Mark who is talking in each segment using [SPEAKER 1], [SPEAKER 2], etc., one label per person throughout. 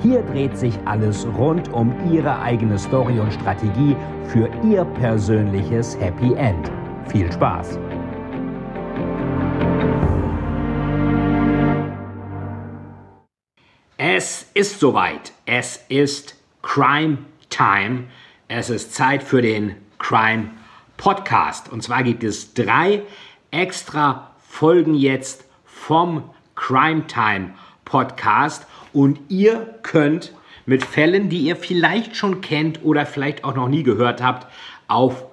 [SPEAKER 1] Hier dreht sich alles rund um Ihre eigene Story und Strategie für Ihr persönliches Happy End. Viel Spaß!
[SPEAKER 2] Es ist soweit. Es ist Crime Time. Es ist Zeit für den Crime Podcast. Und zwar gibt es drei extra Folgen jetzt vom Crime Time Podcast. Und ihr könnt mit Fällen, die ihr vielleicht schon kennt oder vielleicht auch noch nie gehört habt, auf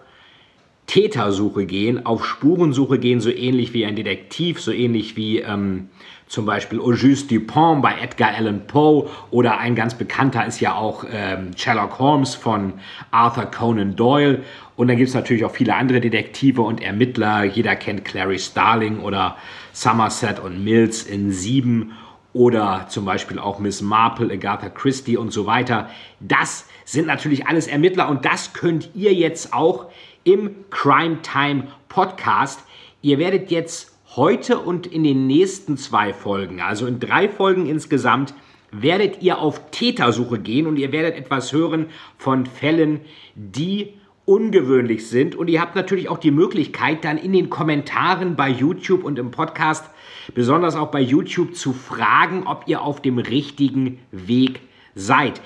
[SPEAKER 2] Tätersuche gehen, auf Spurensuche gehen, so ähnlich wie ein Detektiv, so ähnlich wie ähm, zum Beispiel Auguste Dupont bei Edgar Allan Poe oder ein ganz bekannter ist ja auch ähm, Sherlock Holmes von Arthur Conan Doyle. Und dann gibt es natürlich auch viele andere Detektive und Ermittler. Jeder kennt Clary Starling oder Somerset und Mills in Sieben oder zum Beispiel auch Miss Marple, Agatha Christie und so weiter. Das sind natürlich alles Ermittler und das könnt ihr jetzt auch im Crime Time Podcast. Ihr werdet jetzt heute und in den nächsten zwei Folgen, also in drei Folgen insgesamt, werdet ihr auf Tätersuche gehen und ihr werdet etwas hören von Fällen, die ungewöhnlich sind. Und ihr habt natürlich auch die Möglichkeit, dann in den Kommentaren bei YouTube und im Podcast, besonders auch bei YouTube, zu fragen, ob ihr auf dem richtigen Weg seid.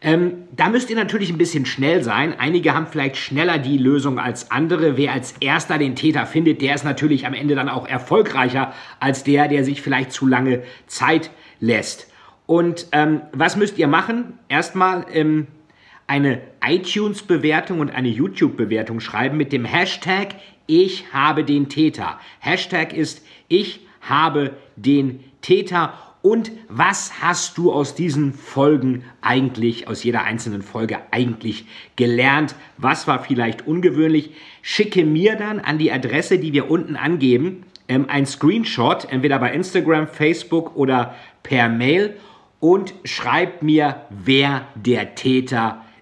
[SPEAKER 2] Ähm, da müsst ihr natürlich ein bisschen schnell sein. Einige haben vielleicht schneller die Lösung als andere. Wer als erster den Täter findet, der ist natürlich am Ende dann auch erfolgreicher als der, der sich vielleicht zu lange Zeit lässt. Und ähm, was müsst ihr machen? Erstmal ähm, eine iTunes-Bewertung und eine YouTube-Bewertung schreiben mit dem Hashtag Ich habe den Täter. Hashtag ist Ich habe den Täter und was hast du aus diesen Folgen eigentlich, aus jeder einzelnen Folge eigentlich gelernt? Was war vielleicht ungewöhnlich? Schicke mir dann an die Adresse, die wir unten angeben, ähm, ein Screenshot, entweder bei Instagram, Facebook oder per Mail und schreib mir, wer der Täter ist.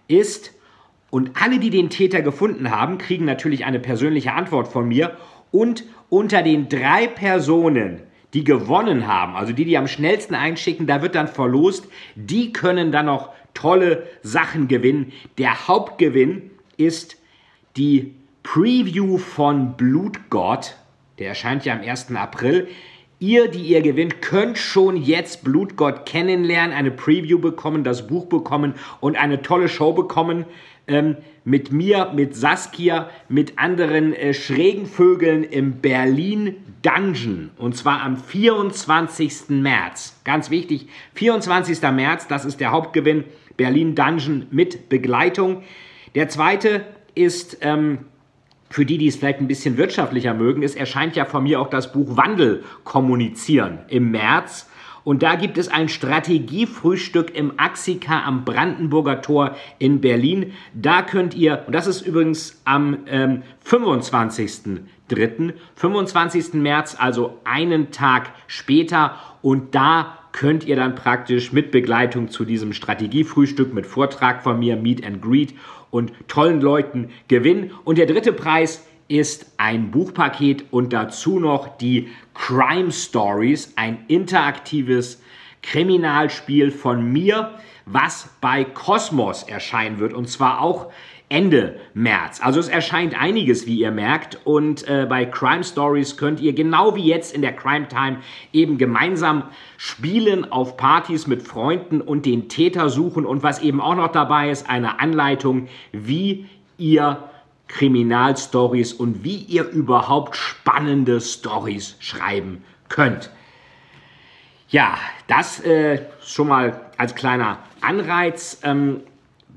[SPEAKER 2] Und alle, die den Täter gefunden haben, kriegen natürlich eine persönliche Antwort von mir. Und unter den drei Personen, die gewonnen haben, also die, die am schnellsten einschicken, da wird dann verlost, die können dann noch tolle Sachen gewinnen. Der Hauptgewinn ist die Preview von Blutgott, der erscheint ja am 1. April. Ihr, die ihr gewinnt, könnt schon jetzt Blutgott kennenlernen, eine Preview bekommen, das Buch bekommen und eine tolle Show bekommen ähm, mit mir, mit Saskia, mit anderen äh, schrägen Vögeln im Berlin Dungeon. Und zwar am 24. März. Ganz wichtig, 24. März, das ist der Hauptgewinn. Berlin Dungeon mit Begleitung. Der zweite ist ähm, für die, die es vielleicht ein bisschen wirtschaftlicher mögen, es erscheint ja von mir auch das Buch Wandel kommunizieren im März. Und da gibt es ein Strategiefrühstück im Axika am Brandenburger Tor in Berlin. Da könnt ihr, und das ist übrigens am ähm, 25.03., 25. März, also einen Tag später. Und da könnt ihr dann praktisch mit Begleitung zu diesem Strategiefrühstück mit Vortrag von mir, Meet and Greet und tollen Leuten gewinnen. Und der dritte Preis ist ein Buchpaket und dazu noch die Crime Stories, ein interaktives Kriminalspiel von mir, was bei Cosmos erscheinen wird und zwar auch Ende März. Also es erscheint einiges, wie ihr merkt. Und äh, bei Crime Stories könnt ihr genau wie jetzt in der Crime Time eben gemeinsam spielen auf Partys mit Freunden und den Täter suchen. Und was eben auch noch dabei ist, eine Anleitung, wie ihr Kriminalstories und wie ihr überhaupt spannende Stories schreiben könnt. Ja, das äh, schon mal als kleiner Anreiz. Ähm,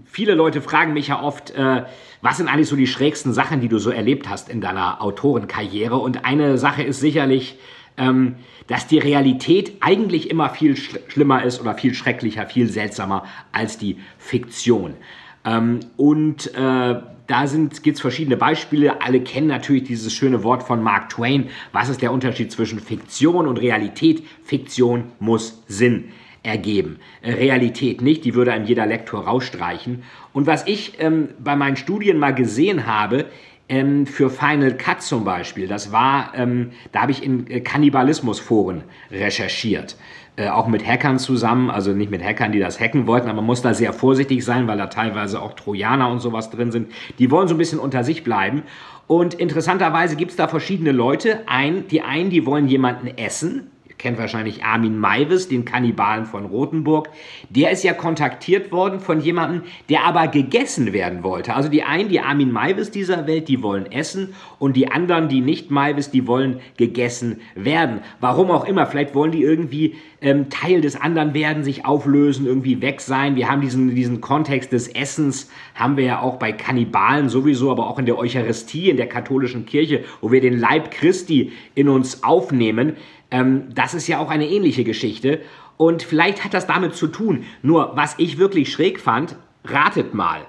[SPEAKER 2] viele Leute fragen mich ja oft, äh, was sind eigentlich so die schrägsten Sachen, die du so erlebt hast in deiner Autorenkarriere? Und eine Sache ist sicherlich, ähm, dass die Realität eigentlich immer viel sch schlimmer ist oder viel schrecklicher, viel seltsamer als die Fiktion. Ähm, und äh, da gibt es verschiedene Beispiele. Alle kennen natürlich dieses schöne Wort von Mark Twain. Was ist der Unterschied zwischen Fiktion und Realität? Fiktion muss Sinn ergeben. Äh, Realität nicht, die würde einem jeder Lektor rausstreichen. Und was ich ähm, bei meinen Studien mal gesehen habe, ähm, für Final Cut zum Beispiel, das war, ähm, da habe ich in äh, Kannibalismusforen recherchiert äh, auch mit Hackern zusammen, also nicht mit Hackern, die das hacken wollten, aber man muss da sehr vorsichtig sein, weil da teilweise auch Trojaner und sowas drin sind. Die wollen so ein bisschen unter sich bleiben. Und interessanterweise gibt es da verschiedene Leute. Ein, die einen, die wollen jemanden essen, kennt wahrscheinlich Armin Maivis, den Kannibalen von Rothenburg. Der ist ja kontaktiert worden von jemandem, der aber gegessen werden wollte. Also die einen, die Armin Maivis dieser Welt, die wollen essen und die anderen, die nicht Maivis, die wollen gegessen werden. Warum auch immer, vielleicht wollen die irgendwie ähm, Teil des anderen werden, sich auflösen, irgendwie weg sein. Wir haben diesen, diesen Kontext des Essens, haben wir ja auch bei Kannibalen sowieso, aber auch in der Eucharistie, in der katholischen Kirche, wo wir den Leib Christi in uns aufnehmen. Ähm, das ist ja auch eine ähnliche Geschichte. Und vielleicht hat das damit zu tun. Nur, was ich wirklich schräg fand, ratet mal.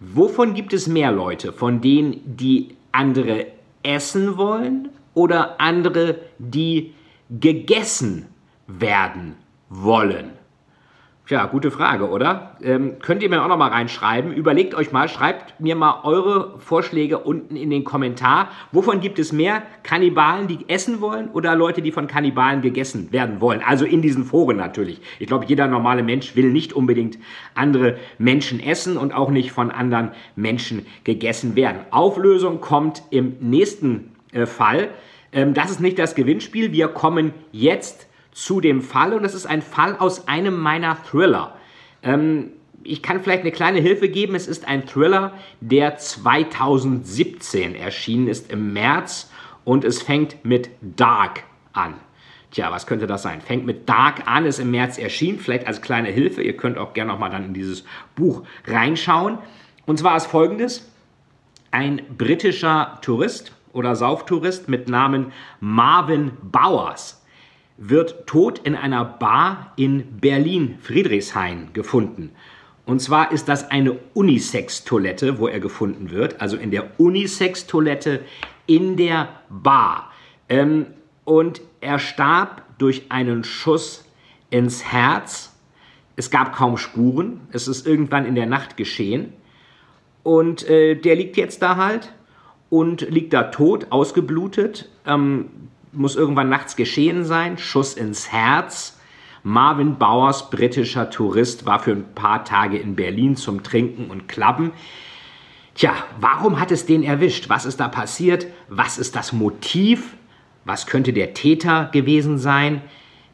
[SPEAKER 2] Wovon gibt es mehr Leute? Von denen, die andere essen wollen oder andere, die gegessen werden wollen? Tja, gute Frage, oder? Ähm, könnt ihr mir auch noch mal reinschreiben. Überlegt euch mal, schreibt mir mal eure Vorschläge unten in den Kommentar. Wovon gibt es mehr? Kannibalen, die essen wollen oder Leute, die von Kannibalen gegessen werden wollen? Also in diesen Foren natürlich. Ich glaube, jeder normale Mensch will nicht unbedingt andere Menschen essen und auch nicht von anderen Menschen gegessen werden. Auflösung kommt im nächsten äh, Fall. Ähm, das ist nicht das Gewinnspiel. Wir kommen jetzt zu dem Fall und das ist ein Fall aus einem meiner Thriller. Ähm, ich kann vielleicht eine kleine Hilfe geben. Es ist ein Thriller, der 2017 erschienen ist im März und es fängt mit Dark an. Tja, was könnte das sein? Fängt mit Dark an, ist im März erschienen, vielleicht als kleine Hilfe. Ihr könnt auch gerne nochmal dann in dieses Buch reinschauen. Und zwar ist folgendes: Ein britischer Tourist oder Sauftourist mit Namen Marvin Bowers wird tot in einer Bar in Berlin-Friedrichshain gefunden. Und zwar ist das eine Unisex-Toilette, wo er gefunden wird. Also in der Unisex-Toilette in der Bar. Ähm, und er starb durch einen Schuss ins Herz. Es gab kaum Spuren. Es ist irgendwann in der Nacht geschehen. Und äh, der liegt jetzt da halt und liegt da tot, ausgeblutet. Ähm, muss irgendwann nachts geschehen sein. Schuss ins Herz. Marvin Bowers, britischer Tourist, war für ein paar Tage in Berlin zum Trinken und Klappen. Tja, warum hat es den erwischt? Was ist da passiert? Was ist das Motiv? Was könnte der Täter gewesen sein?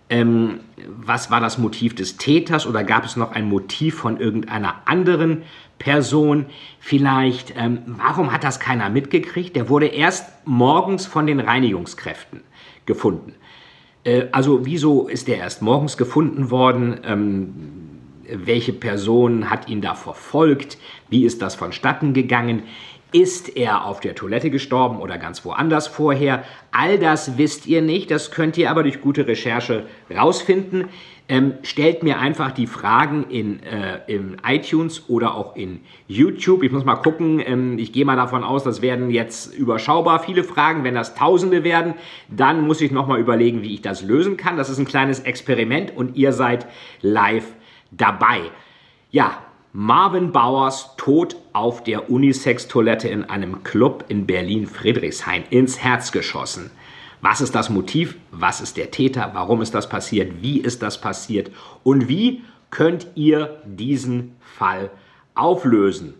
[SPEAKER 2] Ähm, was war das Motiv des Täters oder gab es noch ein Motiv von irgendeiner anderen Person vielleicht? Ähm, warum hat das keiner mitgekriegt? Der wurde erst morgens von den Reinigungskräften gefunden. Äh, also wieso ist der erst morgens gefunden worden? Ähm, welche Person hat ihn da verfolgt? Wie ist das vonstatten gegangen? Ist er auf der Toilette gestorben oder ganz woanders vorher? All das wisst ihr nicht, das könnt ihr aber durch gute Recherche rausfinden. Ähm, stellt mir einfach die Fragen in, äh, in iTunes oder auch in YouTube. Ich muss mal gucken, ähm, ich gehe mal davon aus, das werden jetzt überschaubar viele Fragen. Wenn das Tausende werden, dann muss ich nochmal überlegen, wie ich das lösen kann. Das ist ein kleines Experiment und ihr seid live dabei. Ja, Marvin Bauers tot auf der Unisex-Toilette in einem Club in Berlin-Friedrichshain ins Herz geschossen. Was ist das Motiv? Was ist der Täter? Warum ist das passiert? Wie ist das passiert? Und wie könnt ihr diesen Fall auflösen?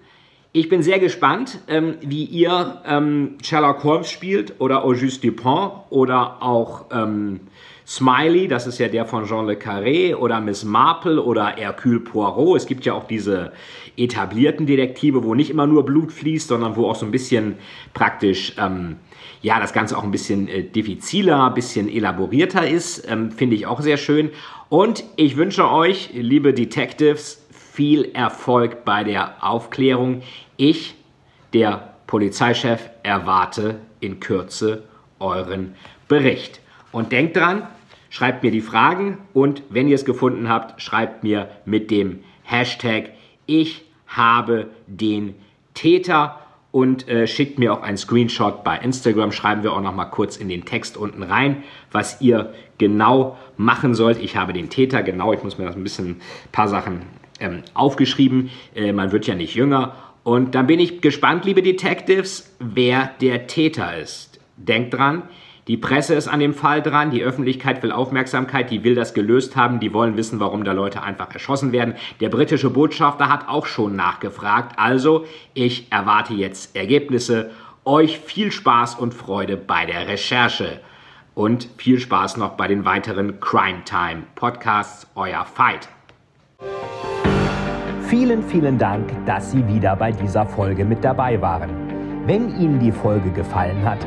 [SPEAKER 2] Ich bin sehr gespannt, ähm, wie ihr ähm, Sherlock Holmes spielt oder Auguste Dupin oder auch ähm, Smiley, das ist ja der von Jean Le Carré oder Miss Marple oder Hercule Poirot. Es gibt ja auch diese etablierten Detektive, wo nicht immer nur Blut fließt, sondern wo auch so ein bisschen praktisch ähm, ja, das Ganze auch ein bisschen äh, diffiziler, ein bisschen elaborierter ist. Ähm, Finde ich auch sehr schön. Und ich wünsche euch, liebe Detectives, viel Erfolg bei der Aufklärung. Ich, der Polizeichef, erwarte in Kürze euren Bericht. Und denkt dran, schreibt mir die Fragen und wenn ihr es gefunden habt, schreibt mir mit dem Hashtag Ich habe den Täter und äh, schickt mir auch einen Screenshot bei Instagram. Schreiben wir auch noch mal kurz in den Text unten rein, was ihr genau machen sollt. Ich habe den Täter genau, ich muss mir das ein bisschen ein paar Sachen ähm, aufgeschrieben. Äh, man wird ja nicht jünger. Und dann bin ich gespannt, liebe Detectives, wer der Täter ist. Denkt dran, die Presse ist an dem Fall dran, die Öffentlichkeit will Aufmerksamkeit, die will das gelöst haben, die wollen wissen, warum da Leute einfach erschossen werden. Der britische Botschafter hat auch schon nachgefragt. Also, ich erwarte jetzt Ergebnisse. Euch viel Spaß und Freude bei der Recherche. Und viel Spaß noch bei den weiteren Crime Time Podcasts. Euer Fight.
[SPEAKER 1] Vielen, vielen Dank, dass Sie wieder bei dieser Folge mit dabei waren. Wenn Ihnen die Folge gefallen hat,